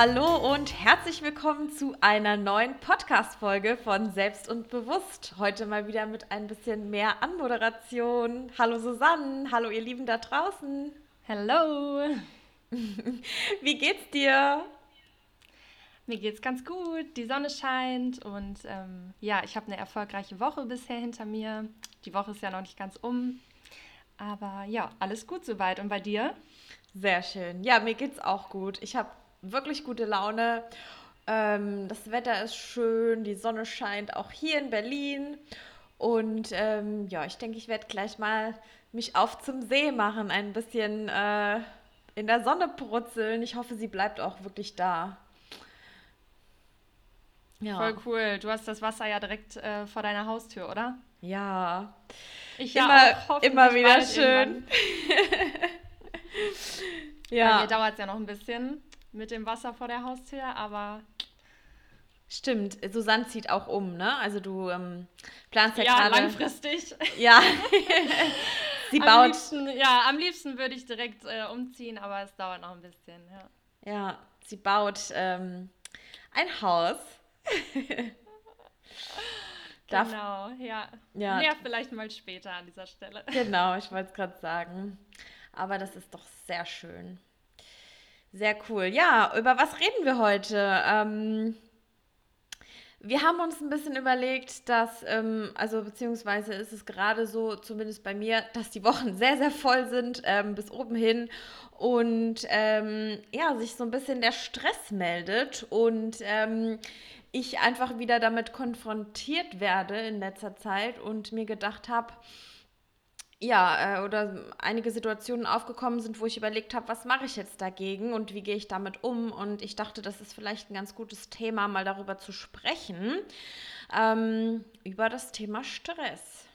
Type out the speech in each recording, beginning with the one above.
Hallo und herzlich willkommen zu einer neuen Podcast-Folge von Selbst und Bewusst. Heute mal wieder mit ein bisschen mehr Anmoderation. Hallo Susanne, hallo ihr Lieben da draußen. Hallo. Wie geht's dir? Mir geht's ganz gut. Die Sonne scheint und ähm, ja, ich habe eine erfolgreiche Woche bisher hinter mir. Die Woche ist ja noch nicht ganz um. Aber ja, alles gut soweit. Und bei dir? Sehr schön. Ja, mir geht's auch gut. Ich habe wirklich gute Laune. Ähm, das Wetter ist schön, die Sonne scheint auch hier in Berlin. Und ähm, ja, ich denke, ich werde gleich mal mich auf zum See machen, ein bisschen äh, in der Sonne brutzeln. Ich hoffe, sie bleibt auch wirklich da. Ja. Voll cool. Du hast das Wasser ja direkt äh, vor deiner Haustür, oder? Ja. Ich ja immer, immer wieder schön. ja. Bei mir dauert es ja noch ein bisschen mit dem Wasser vor der Haustür, aber. Stimmt, Susanne zieht auch um, ne? Also du ähm, planst ja, ja gerade. Ja, langfristig. Ja. Sie baut. Am liebsten, ja, am liebsten würde ich direkt äh, umziehen, aber es dauert noch ein bisschen, ja. Ja, sie baut ähm, ein Haus. genau, ja. ja. Mehr vielleicht mal später an dieser Stelle. Genau, ich wollte es gerade sagen. Aber das ist doch sehr schön. Sehr cool. Ja, über was reden wir heute? Ähm, wir haben uns ein bisschen überlegt, dass, ähm, also beziehungsweise ist es gerade so, zumindest bei mir, dass die Wochen sehr, sehr voll sind, ähm, bis oben hin. Und ähm, ja, sich so ein bisschen der Stress meldet und ähm, ich einfach wieder damit konfrontiert werde in letzter Zeit und mir gedacht habe, ja, äh, oder einige Situationen aufgekommen sind, wo ich überlegt habe, was mache ich jetzt dagegen und wie gehe ich damit um. Und ich dachte, das ist vielleicht ein ganz gutes Thema, mal darüber zu sprechen, ähm, über das Thema Stress.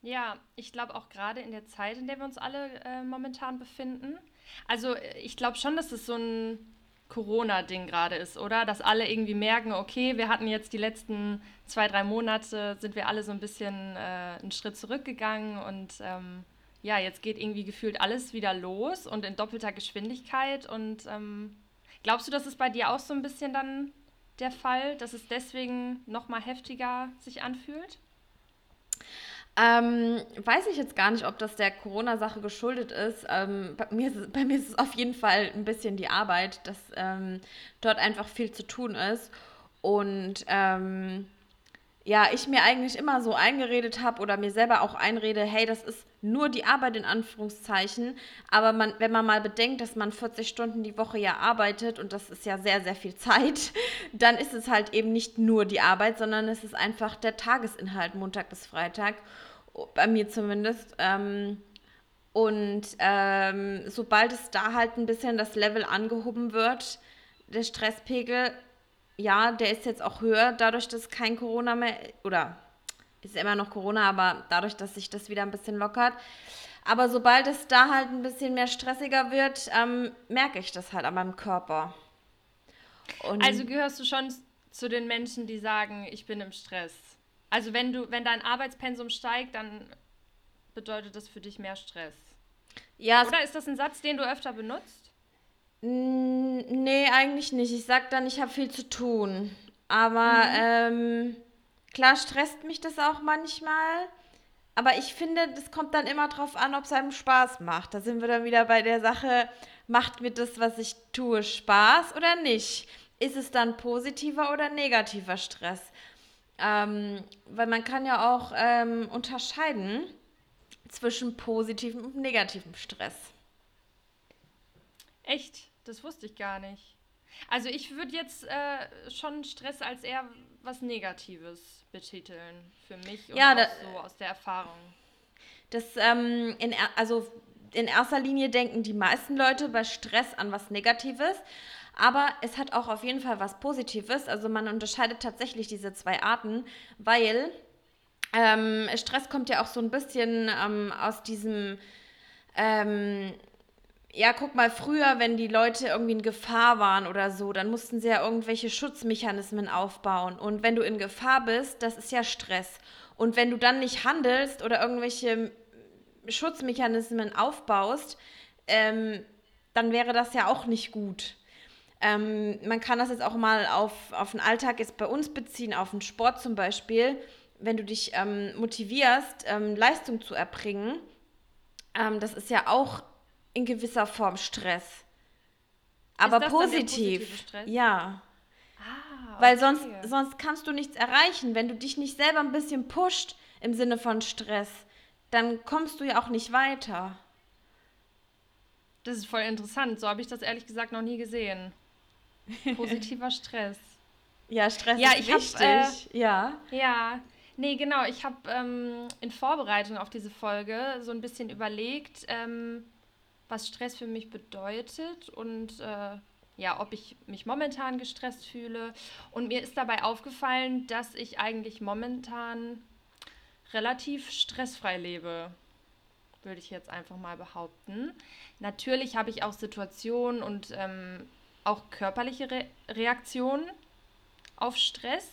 Ja, ich glaube auch gerade in der Zeit, in der wir uns alle äh, momentan befinden. Also äh, ich glaube schon, dass es so ein Corona-Ding gerade ist, oder? Dass alle irgendwie merken, okay, wir hatten jetzt die letzten zwei, drei Monate, sind wir alle so ein bisschen äh, einen Schritt zurückgegangen und ähm, ja, jetzt geht irgendwie gefühlt alles wieder los und in doppelter Geschwindigkeit. Und ähm, glaubst du, das ist bei dir auch so ein bisschen dann der Fall, dass es deswegen nochmal heftiger sich anfühlt? Ähm, weiß ich jetzt gar nicht, ob das der Corona-Sache geschuldet ist. Ähm, bei, mir ist. bei mir ist es auf jeden Fall ein bisschen die Arbeit, dass ähm, dort einfach viel zu tun ist. Und ähm, ja, ich mir eigentlich immer so eingeredet habe oder mir selber auch einrede, hey, das ist nur die Arbeit in Anführungszeichen. Aber man, wenn man mal bedenkt, dass man 40 Stunden die Woche ja arbeitet und das ist ja sehr, sehr viel Zeit, dann ist es halt eben nicht nur die Arbeit, sondern es ist einfach der Tagesinhalt Montag bis Freitag bei mir zumindest. Ähm, und ähm, sobald es da halt ein bisschen das Level angehoben wird, der Stresspegel, ja, der ist jetzt auch höher, dadurch, dass kein Corona mehr, oder ist immer noch Corona, aber dadurch, dass sich das wieder ein bisschen lockert. Aber sobald es da halt ein bisschen mehr stressiger wird, ähm, merke ich das halt an meinem Körper. Und also gehörst du schon zu den Menschen, die sagen, ich bin im Stress? Also wenn du, wenn dein Arbeitspensum steigt, dann bedeutet das für dich mehr Stress. Ja. Oder ist das ein Satz, den du öfter benutzt? Nee, eigentlich nicht. Ich sag dann, ich habe viel zu tun. Aber mhm. ähm, klar stresst mich das auch manchmal. Aber ich finde, das kommt dann immer drauf an, ob es einem Spaß macht. Da sind wir dann wieder bei der Sache, macht mir das, was ich tue, Spaß oder nicht? Ist es dann positiver oder negativer Stress? Ähm, weil man kann ja auch ähm, unterscheiden zwischen positivem und negativem Stress. Echt? Das wusste ich gar nicht. Also ich würde jetzt äh, schon Stress als eher was Negatives betiteln für mich und ja, da, so aus der Erfahrung. Das, ähm, in, also in erster Linie denken die meisten Leute bei Stress an was Negatives, aber es hat auch auf jeden Fall was Positives. Also man unterscheidet tatsächlich diese zwei Arten, weil ähm, Stress kommt ja auch so ein bisschen ähm, aus diesem, ähm, ja, guck mal, früher, wenn die Leute irgendwie in Gefahr waren oder so, dann mussten sie ja irgendwelche Schutzmechanismen aufbauen. Und wenn du in Gefahr bist, das ist ja Stress. Und wenn du dann nicht handelst oder irgendwelche Schutzmechanismen aufbaust, ähm, dann wäre das ja auch nicht gut. Ähm, man kann das jetzt auch mal auf, auf den Alltag jetzt bei uns beziehen, auf den Sport zum Beispiel. Wenn du dich ähm, motivierst, ähm, Leistung zu erbringen, ähm, das ist ja auch in gewisser Form Stress. Aber positiv. Ja. Ah, okay. Weil sonst, sonst kannst du nichts erreichen. Wenn du dich nicht selber ein bisschen pusht im Sinne von Stress, dann kommst du ja auch nicht weiter. Das ist voll interessant. So habe ich das ehrlich gesagt noch nie gesehen. Positiver Stress. Ja, Stress ja, ist ich wichtig. Hab, äh, ja. Ja. Nee, genau. Ich habe ähm, in Vorbereitung auf diese Folge so ein bisschen überlegt, ähm, was Stress für mich bedeutet und äh, ja, ob ich mich momentan gestresst fühle. Und mir ist dabei aufgefallen, dass ich eigentlich momentan relativ stressfrei lebe würde ich jetzt einfach mal behaupten. Natürlich habe ich auch Situationen und ähm, auch körperliche Re Reaktionen auf Stress.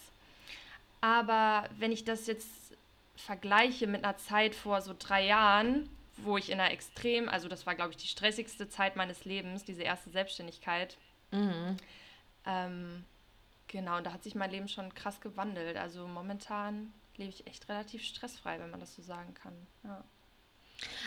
Aber wenn ich das jetzt vergleiche mit einer Zeit vor so drei Jahren, wo ich in einer extrem, also das war, glaube ich, die stressigste Zeit meines Lebens, diese erste Selbstständigkeit. Mhm. Ähm, genau, und da hat sich mein Leben schon krass gewandelt. Also momentan lebe ich echt relativ stressfrei, wenn man das so sagen kann. Ja.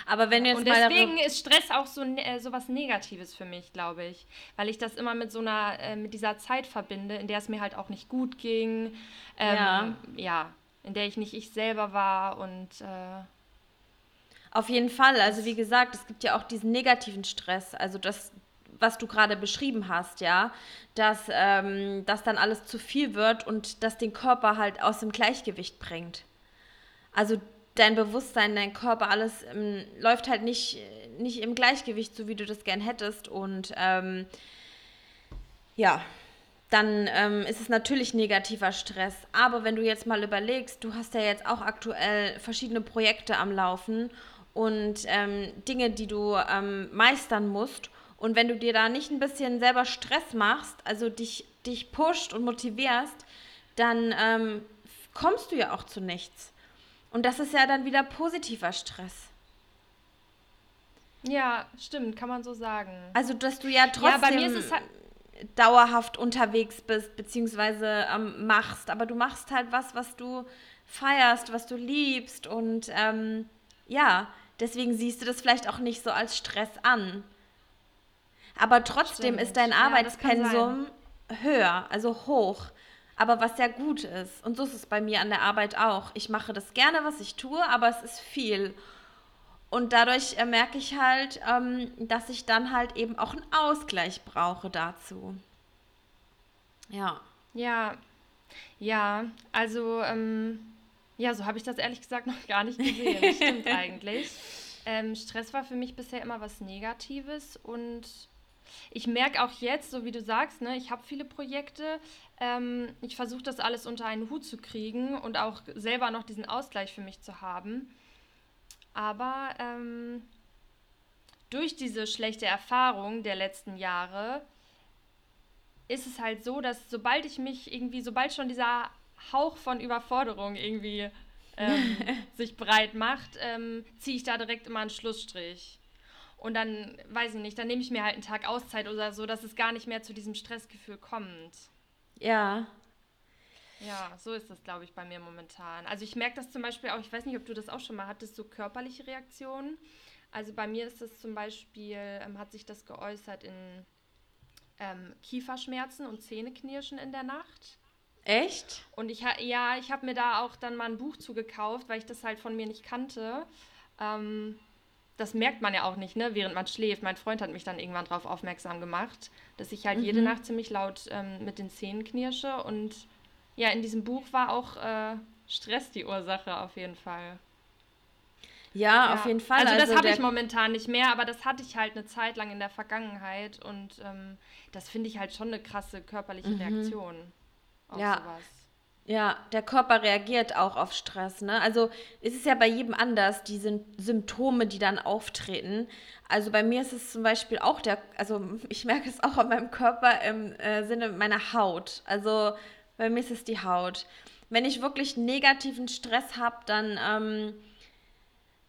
Aber wenn jetzt Und deswegen ist Stress auch so, äh, so was Negatives für mich, glaube ich. Weil ich das immer mit so einer, äh, mit dieser Zeit verbinde, in der es mir halt auch nicht gut ging. Ähm, ja. ja. In der ich nicht ich selber war und äh, auf jeden Fall. Also wie gesagt, es gibt ja auch diesen negativen Stress. Also das, was du gerade beschrieben hast, ja, dass, ähm, dass dann alles zu viel wird und das den Körper halt aus dem Gleichgewicht bringt. Also dein Bewusstsein, dein Körper, alles ähm, läuft halt nicht, nicht im Gleichgewicht, so wie du das gern hättest. Und ähm, ja, dann ähm, ist es natürlich negativer Stress. Aber wenn du jetzt mal überlegst, du hast ja jetzt auch aktuell verschiedene Projekte am Laufen und ähm, Dinge, die du ähm, meistern musst. Und wenn du dir da nicht ein bisschen selber Stress machst, also dich, dich pusht und motivierst, dann ähm, kommst du ja auch zu nichts. Und das ist ja dann wieder positiver Stress. Ja, stimmt, kann man so sagen. Also, dass du ja trotzdem ja, halt dauerhaft unterwegs bist, beziehungsweise ähm, machst, aber du machst halt was, was du feierst, was du liebst und ähm, ja, deswegen siehst du das vielleicht auch nicht so als Stress an. Aber trotzdem Stimmt. ist dein Arbeitspensum ja, höher, also hoch aber was sehr gut ist. Und so ist es bei mir an der Arbeit auch. Ich mache das gerne, was ich tue, aber es ist viel. Und dadurch äh, merke ich halt, ähm, dass ich dann halt eben auch einen Ausgleich brauche dazu. Ja. Ja, ja, also, ähm, ja, so habe ich das ehrlich gesagt noch gar nicht gesehen. Stimmt eigentlich. Ähm, Stress war für mich bisher immer was Negatives und ich merke auch jetzt, so wie du sagst, ne, ich habe viele Projekte. Ähm, ich versuche das alles unter einen Hut zu kriegen und auch selber noch diesen Ausgleich für mich zu haben. Aber ähm, durch diese schlechte Erfahrung der letzten Jahre ist es halt so, dass sobald ich mich irgendwie, sobald schon dieser Hauch von Überforderung irgendwie ähm, sich breit macht, ähm, ziehe ich da direkt immer einen Schlussstrich. Und dann, weiß ich nicht, dann nehme ich mir halt einen Tag Auszeit oder so, dass es gar nicht mehr zu diesem Stressgefühl kommt. Ja. Ja, so ist das, glaube ich, bei mir momentan. Also ich merke das zum Beispiel auch, ich weiß nicht, ob du das auch schon mal hattest, so körperliche Reaktionen. Also bei mir ist das zum Beispiel, ähm, hat sich das geäußert in ähm, Kieferschmerzen und Zähneknirschen in der Nacht. Echt? Und ich ja, ich habe mir da auch dann mal ein Buch zugekauft, weil ich das halt von mir nicht kannte. Ähm, das merkt man ja auch nicht, ne, während man schläft. Mein Freund hat mich dann irgendwann darauf aufmerksam gemacht, dass ich halt mhm. jede Nacht ziemlich laut ähm, mit den Zähnen knirsche. Und ja, in diesem Buch war auch äh, Stress die Ursache auf jeden Fall. Ja, ja. auf jeden Fall. Also, das also habe ich momentan nicht mehr, aber das hatte ich halt eine Zeit lang in der Vergangenheit und ähm, das finde ich halt schon eine krasse körperliche mhm. Reaktion auf ja. sowas. Ja, der Körper reagiert auch auf Stress. Ne? Also es ist ja bei jedem anders, die Symptome, die dann auftreten. Also bei mir ist es zum Beispiel auch der, also ich merke es auch an meinem Körper im äh, Sinne meiner Haut. Also bei mir ist es die Haut. Wenn ich wirklich negativen Stress habe, dann ähm,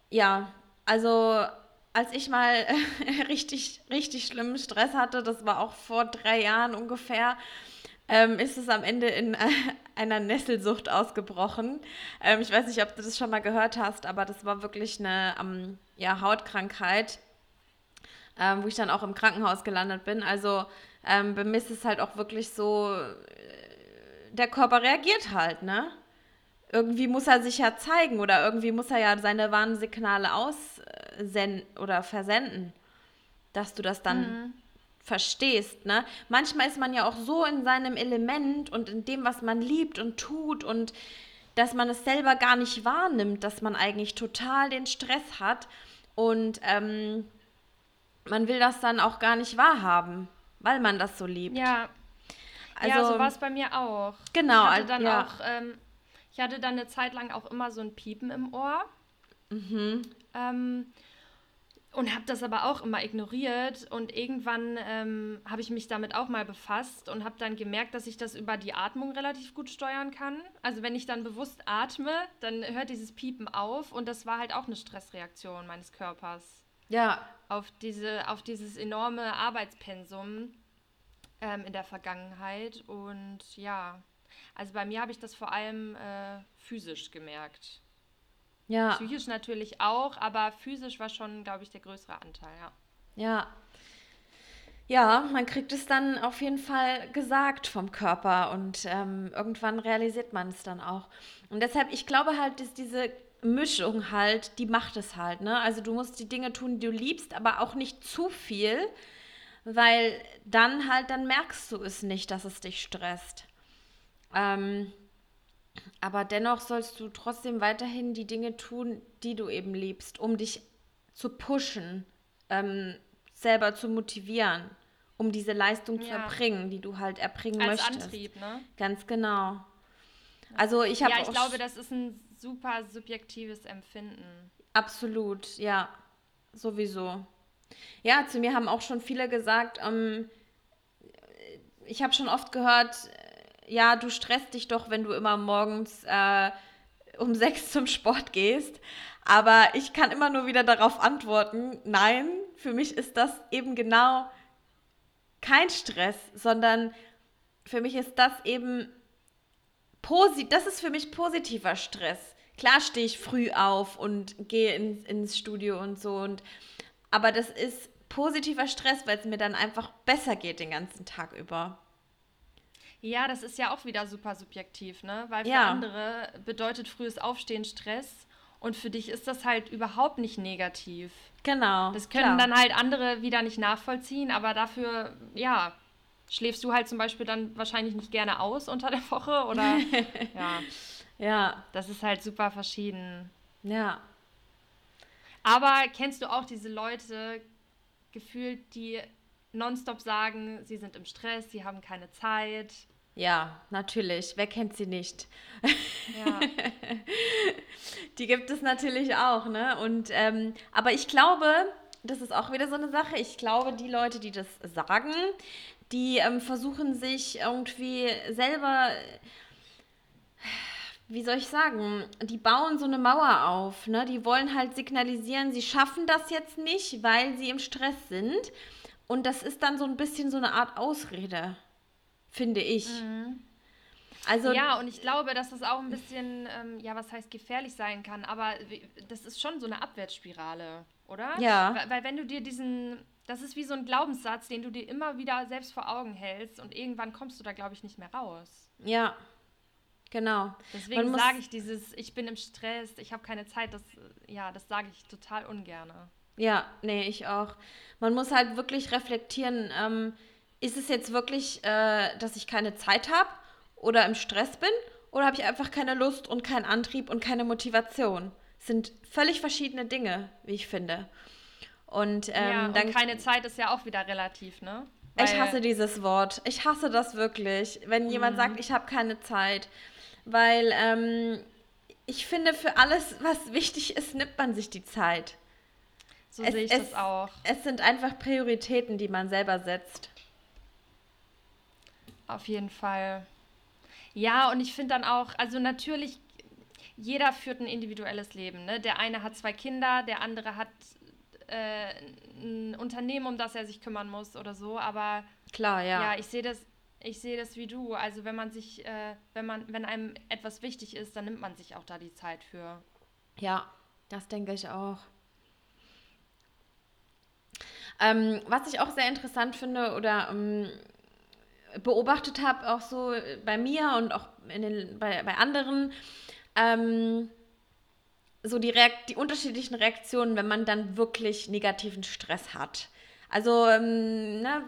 ja, also als ich mal richtig, richtig schlimmen Stress hatte, das war auch vor drei Jahren ungefähr, ähm, ist es am Ende in äh, einer Nesselsucht ausgebrochen. Ähm, ich weiß nicht, ob du das schon mal gehört hast, aber das war wirklich eine ähm, ja, Hautkrankheit, ähm, wo ich dann auch im Krankenhaus gelandet bin. Also ähm, bei mir ist es halt auch wirklich so, äh, der Körper reagiert halt, ne? Irgendwie muss er sich ja zeigen oder irgendwie muss er ja seine Warnsignale aussenden oder versenden, dass du das dann mhm verstehst. Ne? Manchmal ist man ja auch so in seinem Element und in dem, was man liebt und tut und dass man es selber gar nicht wahrnimmt, dass man eigentlich total den Stress hat und ähm, man will das dann auch gar nicht wahrhaben, weil man das so liebt. Ja, also, ja so war es bei mir auch. Genau. Ich hatte dann ja. auch, ähm, ich hatte dann eine Zeit lang auch immer so ein Piepen im Ohr. Mhm. Ähm, und habe das aber auch immer ignoriert und irgendwann ähm, habe ich mich damit auch mal befasst und habe dann gemerkt, dass ich das über die Atmung relativ gut steuern kann. Also wenn ich dann bewusst atme, dann hört dieses Piepen auf und das war halt auch eine Stressreaktion meines Körpers. Ja. Auf, diese, auf dieses enorme Arbeitspensum ähm, in der Vergangenheit und ja, also bei mir habe ich das vor allem äh, physisch gemerkt. Ja. Psychisch natürlich auch, aber physisch war schon, glaube ich, der größere Anteil, ja. Ja. Ja, man kriegt es dann auf jeden Fall gesagt vom Körper und ähm, irgendwann realisiert man es dann auch. Und deshalb, ich glaube halt, dass diese Mischung halt, die macht es halt, ne? Also du musst die Dinge tun, die du liebst, aber auch nicht zu viel, weil dann halt, dann merkst du es nicht, dass es dich stresst. Ähm, aber dennoch sollst du trotzdem weiterhin die Dinge tun, die du eben liebst, um dich zu pushen, ähm, selber zu motivieren, um diese Leistung ja. zu erbringen, die du halt erbringen Als möchtest. Als Antrieb, ne? Ganz genau. Also ich habe Ja, ich glaube, das ist ein super subjektives Empfinden. Absolut, ja, sowieso. Ja, zu mir haben auch schon viele gesagt, ähm, ich habe schon oft gehört, ja, du stresst dich doch, wenn du immer morgens äh, um sechs zum Sport gehst. Aber ich kann immer nur wieder darauf antworten, nein, für mich ist das eben genau kein Stress, sondern für mich ist das eben das ist für mich positiver Stress. Klar stehe ich früh auf und gehe ins, ins Studio und so und aber das ist positiver Stress, weil es mir dann einfach besser geht den ganzen Tag über. Ja, das ist ja auch wieder super subjektiv, ne? Weil für ja. andere bedeutet frühes Aufstehen Stress und für dich ist das halt überhaupt nicht negativ. Genau. Das können klar. dann halt andere wieder nicht nachvollziehen, aber dafür, ja, schläfst du halt zum Beispiel dann wahrscheinlich nicht gerne aus unter der Woche oder ja. Ja. Das ist halt super verschieden. Ja. Aber kennst du auch diese Leute gefühlt, die nonstop sagen, sie sind im Stress, sie haben keine Zeit, ja, natürlich. Wer kennt sie nicht? Ja. die gibt es natürlich auch, ne? Und ähm, aber ich glaube, das ist auch wieder so eine Sache. Ich glaube, die Leute, die das sagen, die ähm, versuchen sich irgendwie selber, wie soll ich sagen, die bauen so eine Mauer auf. Ne? Die wollen halt signalisieren, sie schaffen das jetzt nicht, weil sie im Stress sind. Und das ist dann so ein bisschen so eine Art Ausrede finde ich. Mhm. Also, ja, und ich glaube, dass das auch ein bisschen, ähm, ja, was heißt gefährlich sein kann, aber das ist schon so eine Abwärtsspirale, oder? Ja. Weil, weil, wenn du dir diesen, das ist wie so ein Glaubenssatz, den du dir immer wieder selbst vor Augen hältst und irgendwann kommst du da, glaube ich, nicht mehr raus. Ja, genau. Deswegen sage ich dieses, ich bin im Stress, ich habe keine Zeit, das, ja, das sage ich total ungern. Ja, nee, ich auch. Man muss halt wirklich reflektieren, ähm, ist es jetzt wirklich, äh, dass ich keine Zeit habe oder im Stress bin oder habe ich einfach keine Lust und keinen Antrieb und keine Motivation? Das sind völlig verschiedene Dinge, wie ich finde. Und, ähm, ja, und dann, keine Zeit ist ja auch wieder relativ, ne? Weil ich hasse dieses Wort. Ich hasse das wirklich, wenn jemand mhm. sagt, ich habe keine Zeit. Weil ähm, ich finde, für alles, was wichtig ist, nimmt man sich die Zeit. So es, sehe ich es, das auch. Es sind einfach Prioritäten, die man selber setzt. Auf jeden Fall. Ja, und ich finde dann auch, also natürlich, jeder führt ein individuelles Leben. Ne? Der eine hat zwei Kinder, der andere hat äh, ein Unternehmen, um das er sich kümmern muss oder so. Aber klar, ja. Ja, ich sehe das, ich sehe das wie du. Also wenn man sich, äh, wenn man, wenn einem etwas wichtig ist, dann nimmt man sich auch da die Zeit für. Ja, das denke ich auch. Ähm, was ich auch sehr interessant finde oder ähm, beobachtet habe, auch so bei mir und auch den, bei, bei anderen, ähm, so die, Reakt die unterschiedlichen Reaktionen, wenn man dann wirklich negativen Stress hat. Also, ähm, ne,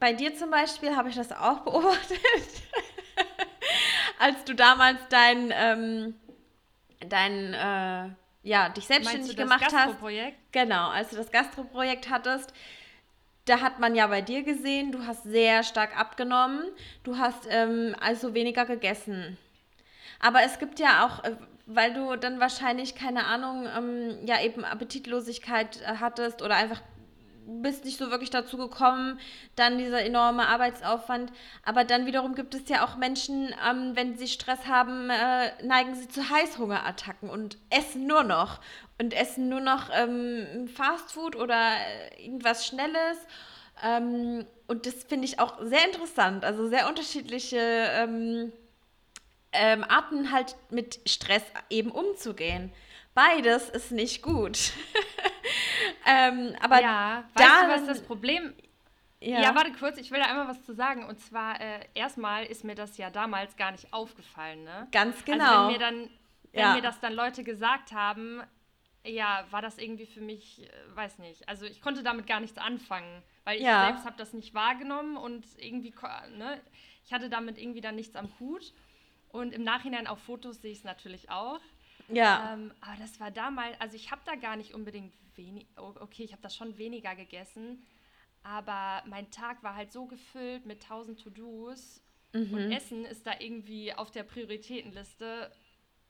bei dir zum Beispiel habe ich das auch beobachtet, als du damals dein, ähm, dein äh, ja, dich selbstständig gemacht hast. Genau, als du das Gastroprojekt hattest, da hat man ja bei dir gesehen, du hast sehr stark abgenommen, du hast ähm, also weniger gegessen. Aber es gibt ja auch, äh, weil du dann wahrscheinlich, keine Ahnung, ähm, ja eben Appetitlosigkeit äh, hattest oder einfach bist nicht so wirklich dazu gekommen, dann dieser enorme Arbeitsaufwand. Aber dann wiederum gibt es ja auch Menschen, ähm, wenn sie Stress haben, äh, neigen sie zu Heißhungerattacken und essen nur noch. Und essen nur noch ähm, Fastfood oder äh, irgendwas Schnelles. Ähm, und das finde ich auch sehr interessant. Also sehr unterschiedliche ähm, ähm, Arten halt mit Stress eben umzugehen. Beides ist nicht gut. ähm, aber ja, weißt du, was das Problem ja. ja, warte kurz, ich will da einmal was zu sagen. Und zwar, äh, erstmal ist mir das ja damals gar nicht aufgefallen, ne? Ganz genau. Also wenn mir dann, wenn ja. mir das dann Leute gesagt haben, ja, war das irgendwie für mich, äh, weiß nicht. Also ich konnte damit gar nichts anfangen, weil ich ja. selbst habe das nicht wahrgenommen und irgendwie, ne, ich hatte damit irgendwie dann nichts am Hut. Und im Nachhinein auf Fotos sehe ich es natürlich auch. Ja. Ähm, aber das war damals, also ich habe da gar nicht unbedingt wenig, okay, ich habe das schon weniger gegessen, aber mein Tag war halt so gefüllt mit tausend To-Dos mhm. und Essen ist da irgendwie auf der Prioritätenliste,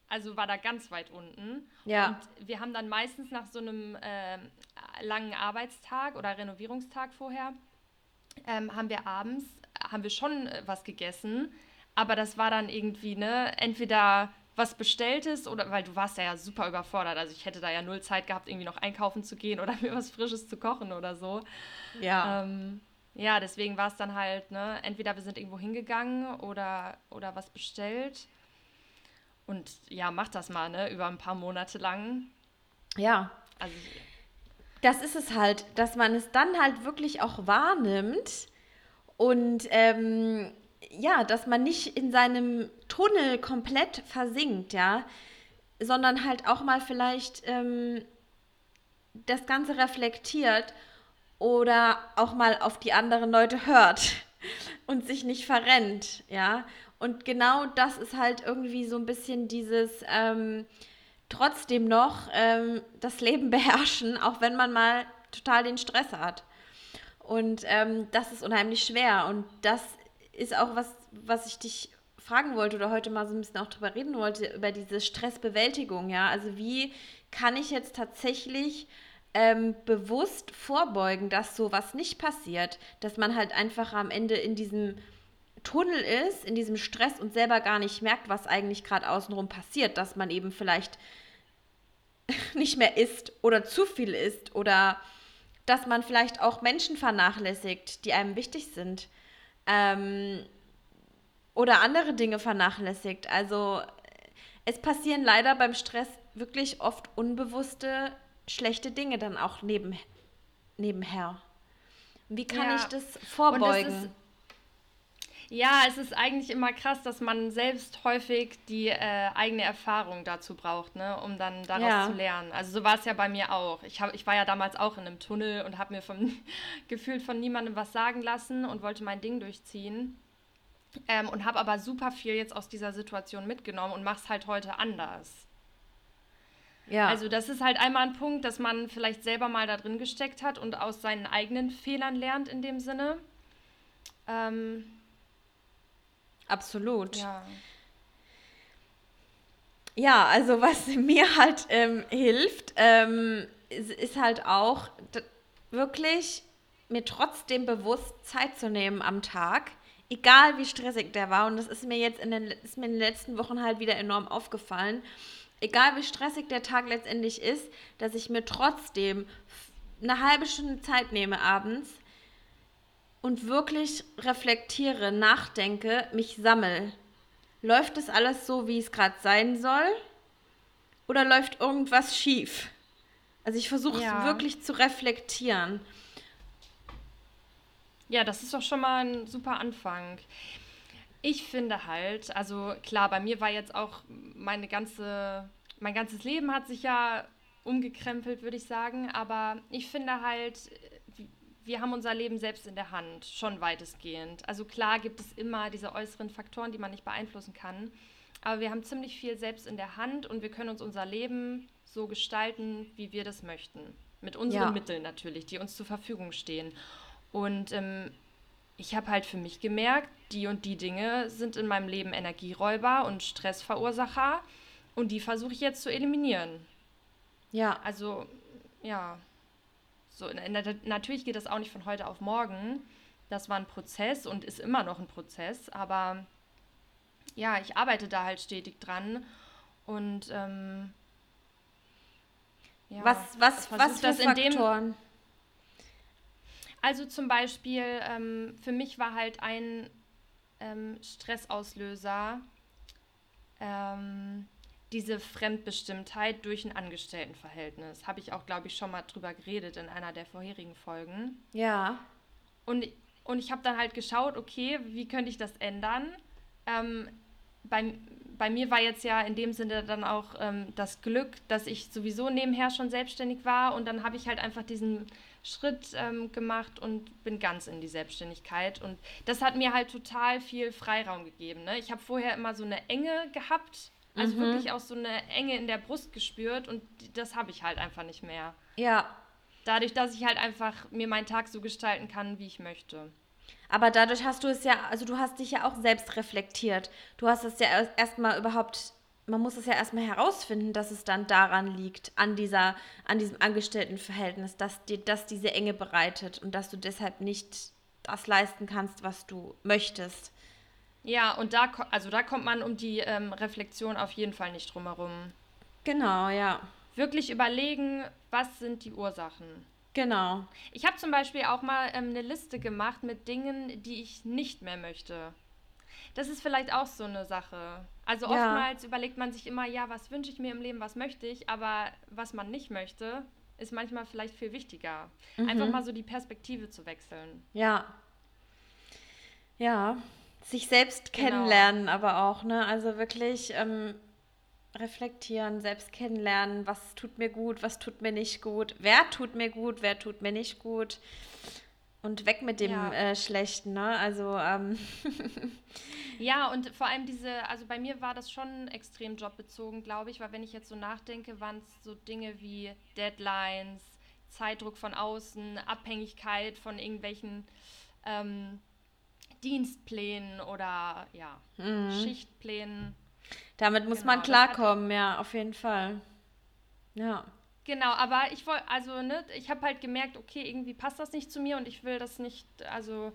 also war da ganz weit unten. Ja. Und wir haben dann meistens nach so einem äh, langen Arbeitstag oder Renovierungstag vorher, ähm, haben wir abends, haben wir schon äh, was gegessen, aber das war dann irgendwie, ne, entweder was Bestelltes oder weil du warst ja super überfordert. Also ich hätte da ja null Zeit gehabt, irgendwie noch einkaufen zu gehen oder mir was Frisches zu kochen oder so. Ja. Ähm, ja, deswegen war es dann halt, ne, entweder wir sind irgendwo hingegangen oder, oder was bestellt. Und ja, mach das mal, ne, über ein paar Monate lang. Ja. Also. Das ist es halt, dass man es dann halt wirklich auch wahrnimmt und ähm, ja, dass man nicht in seinem Tunnel komplett versinkt, ja, sondern halt auch mal vielleicht ähm, das Ganze reflektiert oder auch mal auf die anderen Leute hört und sich nicht verrennt, ja. Und genau das ist halt irgendwie so ein bisschen dieses ähm, trotzdem noch ähm, das Leben beherrschen, auch wenn man mal total den Stress hat. Und ähm, das ist unheimlich schwer. Und das ist auch was, was ich dich fragen wollte oder heute mal so ein bisschen auch drüber reden wollte, über diese Stressbewältigung, ja. Also wie kann ich jetzt tatsächlich ähm, bewusst vorbeugen, dass sowas nicht passiert, dass man halt einfach am Ende in diesem Tunnel ist, in diesem Stress und selber gar nicht merkt, was eigentlich gerade außenrum passiert, dass man eben vielleicht nicht mehr isst oder zu viel isst oder dass man vielleicht auch Menschen vernachlässigt, die einem wichtig sind ähm, oder andere Dinge vernachlässigt. Also es passieren leider beim Stress wirklich oft unbewusste, schlechte Dinge dann auch neben, nebenher. Wie kann ja. ich das vorbeugen? Ja, es ist eigentlich immer krass, dass man selbst häufig die äh, eigene Erfahrung dazu braucht, ne, um dann daraus ja. zu lernen. Also so war es ja bei mir auch. Ich, hab, ich war ja damals auch in einem Tunnel und habe mir vom, gefühlt von niemandem was sagen lassen und wollte mein Ding durchziehen. Ähm, und habe aber super viel jetzt aus dieser Situation mitgenommen und mache es halt heute anders. Ja. Also das ist halt einmal ein Punkt, dass man vielleicht selber mal da drin gesteckt hat und aus seinen eigenen Fehlern lernt in dem Sinne. Ähm, Absolut. Ja. Ja, also was mir halt ähm, hilft, ähm, ist, ist, halt auch wirklich mir trotzdem bewusst Zeit zu nehmen am Tag, egal wie stressig der war. Und das ist mir jetzt in den, ist mir in den letzten Wochen halt wieder enorm aufgefallen. Egal wie stressig der Tag letztendlich ist, dass ich mir trotzdem eine halbe Stunde Zeit nehme abends und wirklich reflektiere, nachdenke, mich sammel. Läuft das alles so, wie es gerade sein soll? Oder läuft irgendwas schief? Also ich versuche ja. wirklich zu reflektieren. Ja, das ist doch schon mal ein super Anfang. Ich finde halt, also klar, bei mir war jetzt auch meine ganze, mein ganzes Leben hat sich ja umgekrempelt, würde ich sagen. Aber ich finde halt, wir haben unser Leben selbst in der Hand, schon weitestgehend. Also klar gibt es immer diese äußeren Faktoren, die man nicht beeinflussen kann. Aber wir haben ziemlich viel selbst in der Hand und wir können uns unser Leben so gestalten, wie wir das möchten. Mit unseren ja. Mitteln natürlich, die uns zur Verfügung stehen. Und ähm, ich habe halt für mich gemerkt, die und die Dinge sind in meinem Leben Energieräuber und Stressverursacher und die versuche ich jetzt zu eliminieren. Ja. Also, ja. So, natürlich geht das auch nicht von heute auf morgen. Das war ein Prozess und ist immer noch ein Prozess, aber ja, ich arbeite da halt stetig dran und ähm, ja, was, was, was für Faktoren? Dem, also zum Beispiel, ähm, für mich war halt ein ähm, Stressauslöser ähm, diese Fremdbestimmtheit durch ein Angestelltenverhältnis. Habe ich auch, glaube ich, schon mal drüber geredet in einer der vorherigen Folgen. Ja. Und, und ich habe dann halt geschaut, okay, wie könnte ich das ändern? Ähm, bei, bei mir war jetzt ja in dem Sinne dann auch ähm, das Glück, dass ich sowieso nebenher schon selbstständig war und dann habe ich halt einfach diesen Schritt ähm, gemacht und bin ganz in die Selbstständigkeit und das hat mir halt total viel Freiraum gegeben. Ne? Ich habe vorher immer so eine Enge gehabt also mhm. wirklich auch so eine Enge in der Brust gespürt und das habe ich halt einfach nicht mehr. Ja. Dadurch, dass ich halt einfach mir meinen Tag so gestalten kann, wie ich möchte. Aber dadurch hast du es ja, also du hast dich ja auch selbst reflektiert. Du hast es ja erstmal überhaupt, man muss es ja erstmal herausfinden, dass es dann daran liegt, an dieser, an diesem Angestelltenverhältnis, dass dir das diese Enge bereitet und dass du deshalb nicht das leisten kannst, was du möchtest. Ja, und da, also da kommt man um die ähm, Reflexion auf jeden Fall nicht drum herum. Genau, ja. Wirklich überlegen, was sind die Ursachen. Genau. Ich habe zum Beispiel auch mal ähm, eine Liste gemacht mit Dingen, die ich nicht mehr möchte. Das ist vielleicht auch so eine Sache. Also oftmals ja. überlegt man sich immer, ja, was wünsche ich mir im Leben, was möchte ich, aber was man nicht möchte, ist manchmal vielleicht viel wichtiger. Mhm. Einfach mal so die Perspektive zu wechseln. Ja. Ja, sich selbst genau. kennenlernen, aber auch, ne? Also wirklich ähm, reflektieren, selbst kennenlernen, was tut mir gut, was tut mir nicht gut, wer tut mir gut, wer tut mir nicht gut. Und weg mit dem ja. äh, Schlechten, ne? Also, ähm Ja, und vor allem diese, also bei mir war das schon extrem jobbezogen, glaube ich, weil wenn ich jetzt so nachdenke, waren es so Dinge wie Deadlines, Zeitdruck von außen, Abhängigkeit von irgendwelchen ähm, Dienstplänen oder ja, mhm. Schichtplänen. Damit muss genau, man klarkommen, ja, auf jeden Fall. Ja. Genau, aber ich wollte, also, ne, ich habe halt gemerkt, okay, irgendwie passt das nicht zu mir und ich will das nicht, also,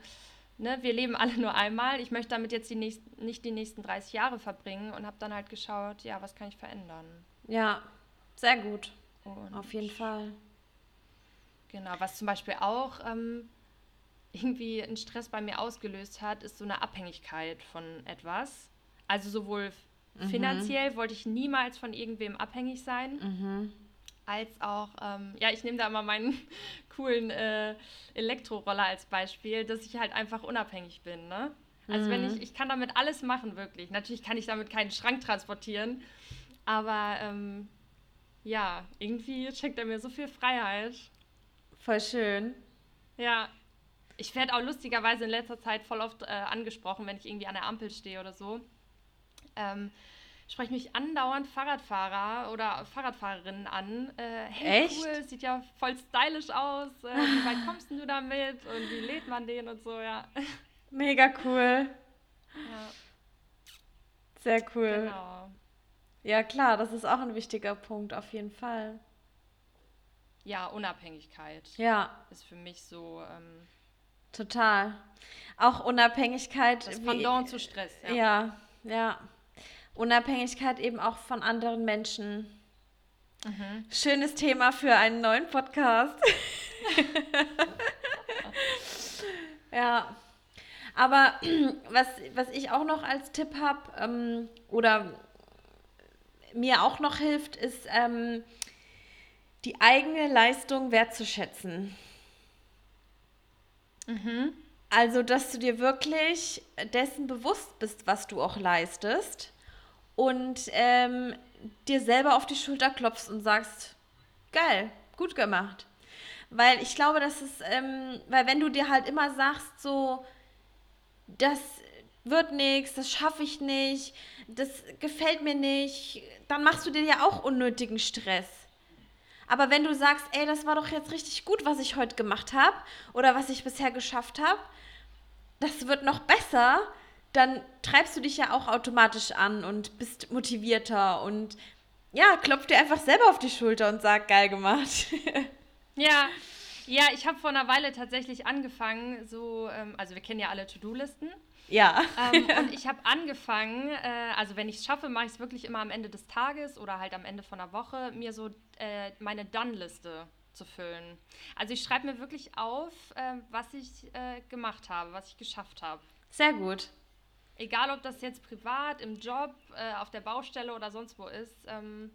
ne, wir leben alle nur einmal. Ich möchte damit jetzt die nächsten, nicht die nächsten 30 Jahre verbringen und habe dann halt geschaut, ja, was kann ich verändern? Ja, sehr gut. Und auf jeden Fall. Genau, was zum Beispiel auch ähm, irgendwie einen Stress bei mir ausgelöst hat, ist so eine Abhängigkeit von etwas. Also sowohl mhm. finanziell wollte ich niemals von irgendwem abhängig sein, mhm. als auch, ähm, ja, ich nehme da mal meinen coolen äh, Elektroroller als Beispiel, dass ich halt einfach unabhängig bin, ne? Also mhm. wenn ich, ich kann damit alles machen, wirklich. Natürlich kann ich damit keinen Schrank transportieren, aber ähm, ja, irgendwie schenkt er mir so viel Freiheit. Voll schön. Ja, ich werde auch lustigerweise in letzter Zeit voll oft äh, angesprochen, wenn ich irgendwie an der Ampel stehe oder so. Ähm, spreche mich andauernd Fahrradfahrer oder Fahrradfahrerinnen an. Äh, hey, Echt? cool, sieht ja voll stylisch aus. Äh, wie weit kommst du damit? Und wie lädt man den und so, ja. Mega cool. Ja. Sehr cool. Genau. Ja, klar, das ist auch ein wichtiger Punkt, auf jeden Fall. Ja, Unabhängigkeit. Ja. Ist für mich so. Ähm, Total. Auch Unabhängigkeit. Das Pendant wie, zu Stress, ja. Ja, ja. Unabhängigkeit eben auch von anderen Menschen. Mhm. Schönes Thema für einen neuen Podcast. ja. Aber was, was ich auch noch als Tipp habe ähm, oder mir auch noch hilft, ist ähm, die eigene Leistung wertzuschätzen. Mhm. Also, dass du dir wirklich dessen bewusst bist, was du auch leistest und ähm, dir selber auf die Schulter klopfst und sagst, geil, gut gemacht. Weil ich glaube, dass es, ähm, weil wenn du dir halt immer sagst, so, das wird nichts, das schaffe ich nicht, das gefällt mir nicht, dann machst du dir ja auch unnötigen Stress. Aber wenn du sagst, ey, das war doch jetzt richtig gut, was ich heute gemacht habe oder was ich bisher geschafft habe, das wird noch besser, dann treibst du dich ja auch automatisch an und bist motivierter und ja, klopf dir einfach selber auf die Schulter und sag, geil gemacht. ja, ja, ich habe vor einer Weile tatsächlich angefangen, so, ähm, also wir kennen ja alle To-Do-Listen. Ja. Ähm, und ich habe angefangen, äh, also wenn ich es schaffe, mache ich es wirklich immer am Ende des Tages oder halt am Ende von einer Woche, mir so äh, meine Done-Liste zu füllen. Also ich schreibe mir wirklich auf, äh, was ich äh, gemacht habe, was ich geschafft habe. Sehr gut. Egal, ob das jetzt privat, im Job, äh, auf der Baustelle oder sonst wo ist. Ähm,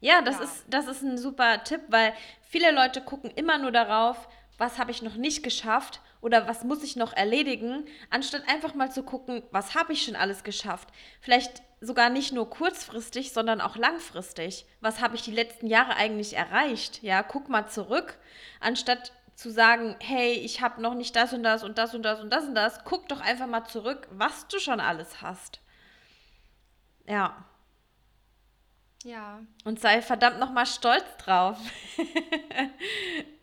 ja, das, ja. Ist, das ist ein super Tipp, weil viele Leute gucken immer nur darauf, was habe ich noch nicht geschafft oder was muss ich noch erledigen, anstatt einfach mal zu gucken, was habe ich schon alles geschafft. Vielleicht sogar nicht nur kurzfristig, sondern auch langfristig. Was habe ich die letzten Jahre eigentlich erreicht? Ja, guck mal zurück, anstatt zu sagen, hey, ich habe noch nicht das und das und das und das und das und das. Guck doch einfach mal zurück, was du schon alles hast. Ja. Ja. Und sei verdammt noch mal stolz drauf.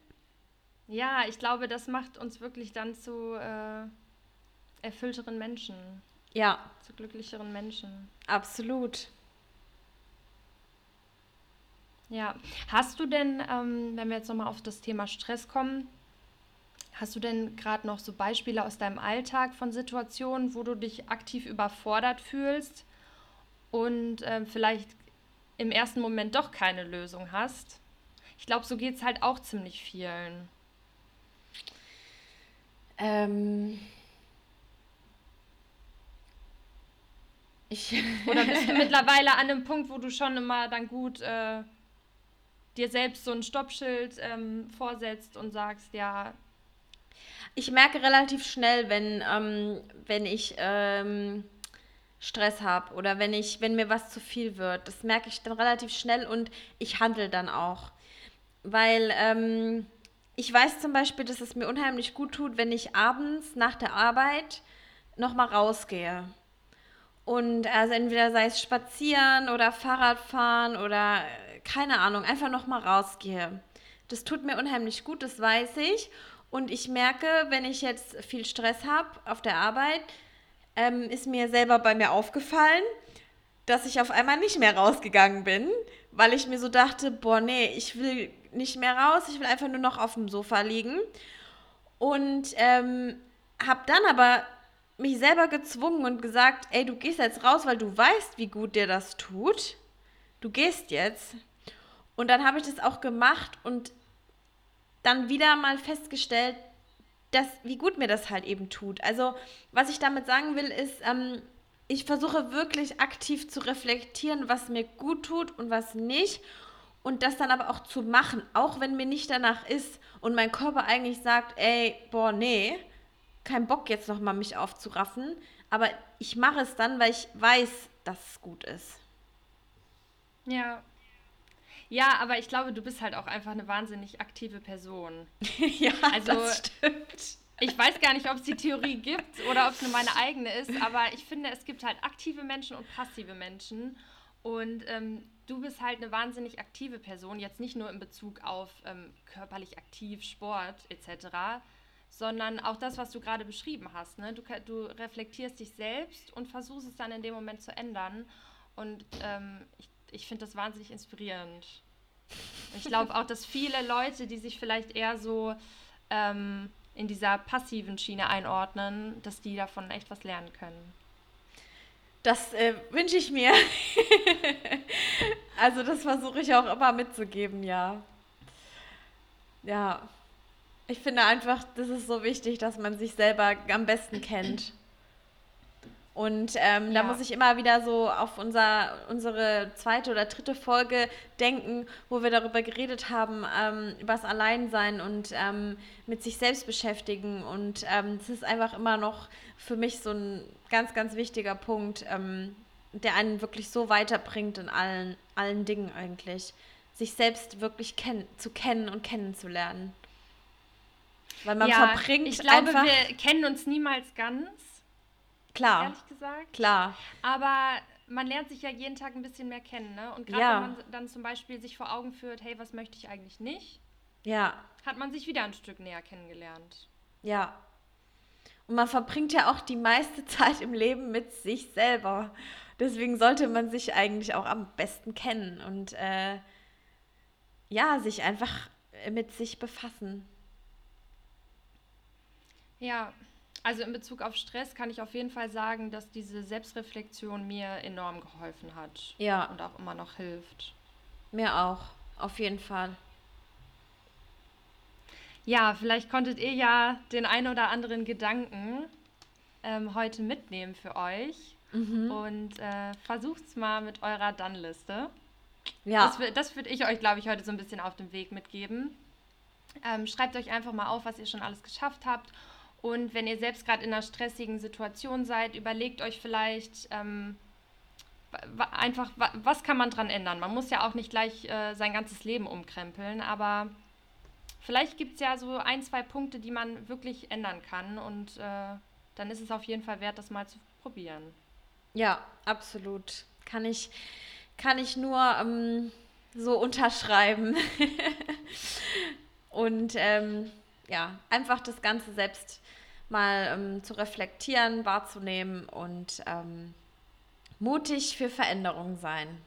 ja, ich glaube, das macht uns wirklich dann zu äh, erfüllteren Menschen. Ja. Zu glücklicheren Menschen. Absolut. Ja. Hast du denn, ähm, wenn wir jetzt nochmal auf das Thema Stress kommen, hast du denn gerade noch so Beispiele aus deinem Alltag von Situationen, wo du dich aktiv überfordert fühlst und äh, vielleicht im ersten Moment doch keine Lösung hast? Ich glaube, so geht es halt auch ziemlich vielen. Ähm. Ich Oder bist du mittlerweile an einem Punkt, wo du schon immer dann gut äh, dir selbst so ein Stoppschild ähm, vorsetzt und sagst, ja. Ich merke relativ schnell, wenn, ähm, wenn ich ähm, Stress habe oder wenn ich, wenn mir was zu viel wird. Das merke ich dann relativ schnell und ich handle dann auch. Weil ähm, ich weiß zum Beispiel, dass es mir unheimlich gut tut, wenn ich abends nach der Arbeit nochmal rausgehe. Und also entweder sei es spazieren oder Fahrradfahren oder keine Ahnung, einfach nochmal rausgehe. Das tut mir unheimlich gut, das weiß ich. Und ich merke, wenn ich jetzt viel Stress habe auf der Arbeit, ähm, ist mir selber bei mir aufgefallen, dass ich auf einmal nicht mehr rausgegangen bin, weil ich mir so dachte, boah, nee, ich will nicht mehr raus, ich will einfach nur noch auf dem Sofa liegen. Und ähm, habe dann aber mich selber gezwungen und gesagt, ey, du gehst jetzt raus, weil du weißt, wie gut dir das tut. Du gehst jetzt. Und dann habe ich das auch gemacht und dann wieder mal festgestellt, dass, wie gut mir das halt eben tut. Also, was ich damit sagen will, ist, ähm, ich versuche wirklich aktiv zu reflektieren, was mir gut tut und was nicht. Und das dann aber auch zu machen, auch wenn mir nicht danach ist und mein Körper eigentlich sagt, ey, boah, nee, kein Bock jetzt nochmal mich aufzuraffen. Aber ich mache es dann, weil ich weiß, dass es gut ist. Ja, ja, aber ich glaube, du bist halt auch einfach eine wahnsinnig aktive Person. ja, also, das stimmt. Ich weiß gar nicht, ob es die Theorie gibt oder ob es nur meine eigene ist, aber ich finde, es gibt halt aktive Menschen und passive Menschen. Und ähm, du bist halt eine wahnsinnig aktive Person, jetzt nicht nur in Bezug auf ähm, körperlich aktiv, Sport etc., sondern auch das, was du gerade beschrieben hast. Ne? Du, du reflektierst dich selbst und versuchst es dann in dem Moment zu ändern. Und ähm, ich ich finde das wahnsinnig inspirierend. Ich glaube auch, dass viele Leute, die sich vielleicht eher so ähm, in dieser passiven Schiene einordnen, dass die davon echt was lernen können. Das äh, wünsche ich mir. also das versuche ich auch immer mitzugeben, ja. Ja. Ich finde einfach, das ist so wichtig, dass man sich selber am besten kennt. Und ähm, ja. da muss ich immer wieder so auf unser, unsere zweite oder dritte Folge denken, wo wir darüber geredet haben, ähm, über das Alleinsein und ähm, mit sich selbst beschäftigen. Und es ähm, ist einfach immer noch für mich so ein ganz, ganz wichtiger Punkt, ähm, der einen wirklich so weiterbringt in allen, allen Dingen eigentlich. Sich selbst wirklich kenn zu kennen und kennenzulernen. Weil man ja, verbringt ich glaube, einfach wir kennen uns niemals ganz Klar. Ehrlich gesagt. Klar. Aber man lernt sich ja jeden Tag ein bisschen mehr kennen, ne? Und gerade ja. wenn man dann zum Beispiel sich vor Augen führt, hey, was möchte ich eigentlich nicht? Ja. Hat man sich wieder ein Stück näher kennengelernt. Ja. Und man verbringt ja auch die meiste Zeit im Leben mit sich selber. Deswegen sollte man sich eigentlich auch am besten kennen und äh, ja, sich einfach mit sich befassen. Ja, also in Bezug auf Stress kann ich auf jeden Fall sagen, dass diese Selbstreflexion mir enorm geholfen hat. Ja. Und auch immer noch hilft. Mir auch, auf jeden Fall. Ja, vielleicht konntet ihr ja den ein oder anderen Gedanken ähm, heute mitnehmen für euch. Mhm. Und äh, versucht's mal mit eurer Dann-Liste. Ja. Das, das würde ich euch, glaube ich, heute so ein bisschen auf den Weg mitgeben. Ähm, schreibt euch einfach mal auf, was ihr schon alles geschafft habt und wenn ihr selbst gerade in einer stressigen Situation seid, überlegt euch vielleicht ähm, einfach, was kann man dran ändern? Man muss ja auch nicht gleich äh, sein ganzes Leben umkrempeln, aber vielleicht gibt es ja so ein, zwei Punkte, die man wirklich ändern kann und äh, dann ist es auf jeden Fall wert, das mal zu probieren. Ja, absolut. Kann ich, kann ich nur ähm, so unterschreiben. und ähm, ja, einfach das Ganze selbst mal ähm, zu reflektieren, wahrzunehmen und ähm, mutig für Veränderung sein.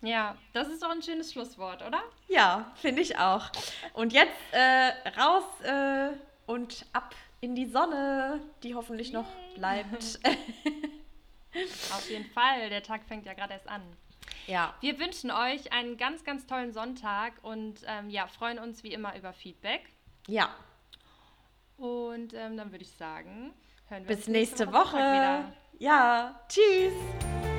Ja, das ist doch ein schönes Schlusswort, oder? Ja, finde ich auch. Und jetzt äh, raus äh, und ab in die Sonne, die hoffentlich noch bleibt. Auf jeden Fall, der Tag fängt ja gerade erst an. Ja. Wir wünschen euch einen ganz, ganz tollen Sonntag und ähm, ja, freuen uns wie immer über Feedback. Ja. Und ähm, dann würde ich sagen, hören wir Bis uns nächste, nächste Woche. Woche. Ja, tschüss.